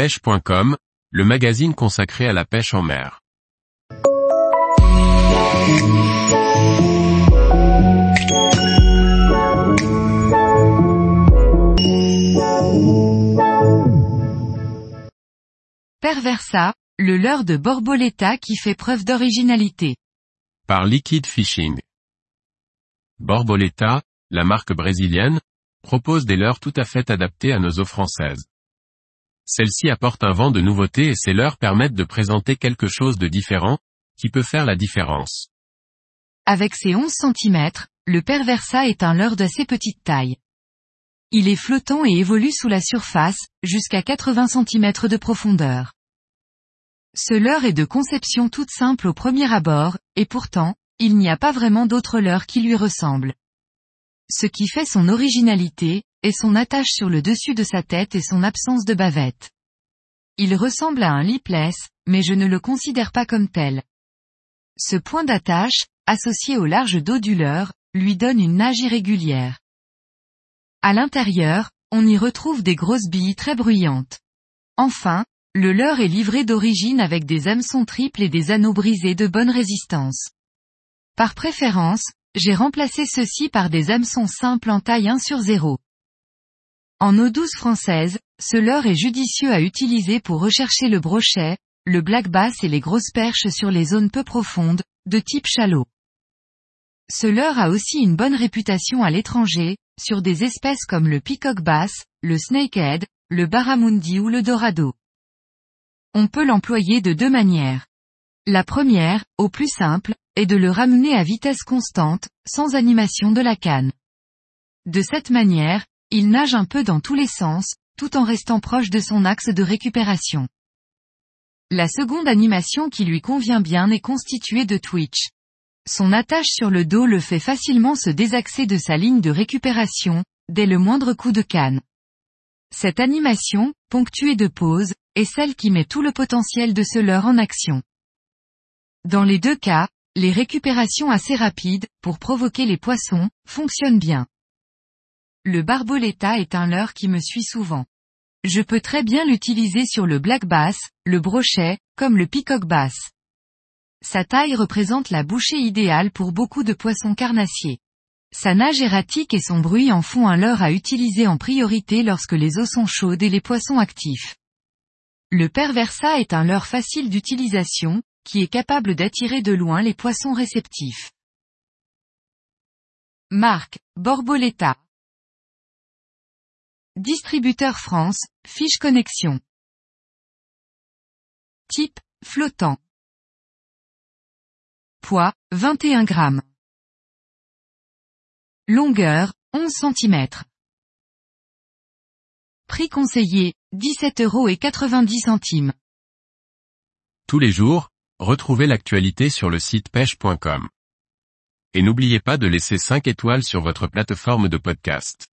pêche.com, le magazine consacré à la pêche en mer. Perversa, le leurre de Borboleta qui fait preuve d'originalité. Par Liquid Fishing. Borboleta, la marque brésilienne, propose des leurres tout à fait adaptés à nos eaux françaises. Celles-ci apportent un vent de nouveauté et ces leurres permettent de présenter quelque chose de différent, qui peut faire la différence. Avec ses 11 cm, le Perversa est un leurre d'assez petite taille. Il est flottant et évolue sous la surface, jusqu'à 80 cm de profondeur. Ce leurre est de conception toute simple au premier abord, et pourtant, il n'y a pas vraiment d'autres leurres qui lui ressemblent. Ce qui fait son originalité, est son attache sur le dessus de sa tête et son absence de bavette. Il ressemble à un lipless, mais je ne le considère pas comme tel. Ce point d'attache, associé au large dos du leurre, lui donne une nage irrégulière. À l'intérieur, on y retrouve des grosses billes très bruyantes. Enfin, le leurre est livré d'origine avec des hameçons triples et des anneaux brisés de bonne résistance. Par préférence, j'ai remplacé ceux-ci par des hameçons simples en taille 1 sur 0. En eau douce française, ce leurre est judicieux à utiliser pour rechercher le brochet, le black bass et les grosses perches sur les zones peu profondes, de type chalot. Ce leurre a aussi une bonne réputation à l'étranger, sur des espèces comme le peacock bass, le snakehead, le barramundi ou le dorado. On peut l'employer de deux manières. La première, au plus simple, est de le ramener à vitesse constante, sans animation de la canne. De cette manière, il nage un peu dans tous les sens, tout en restant proche de son axe de récupération. La seconde animation qui lui convient bien est constituée de twitch. Son attache sur le dos le fait facilement se désaxer de sa ligne de récupération, dès le moindre coup de canne. Cette animation, ponctuée de pauses, est celle qui met tout le potentiel de ce leurre en action. Dans les deux cas, les récupérations assez rapides, pour provoquer les poissons, fonctionnent bien. Le barboletta est un leurre qui me suit souvent. Je peux très bien l'utiliser sur le black bass, le brochet, comme le peacock bass. Sa taille représente la bouchée idéale pour beaucoup de poissons carnassiers. Sa nage erratique et son bruit en font un leurre à utiliser en priorité lorsque les eaux sont chaudes et les poissons actifs. Le perversa est un leurre facile d'utilisation, qui est capable d'attirer de loin les poissons réceptifs. Marque, Borboleta. Distributeur France, Fiche Connexion. Type, flottant. Poids, 21 grammes. Longueur, 11 cm. Prix conseillé, 17 euros et 90 centimes. Tous les jours, retrouvez l'actualité sur le site pêche.com. Et n'oubliez pas de laisser 5 étoiles sur votre plateforme de podcast.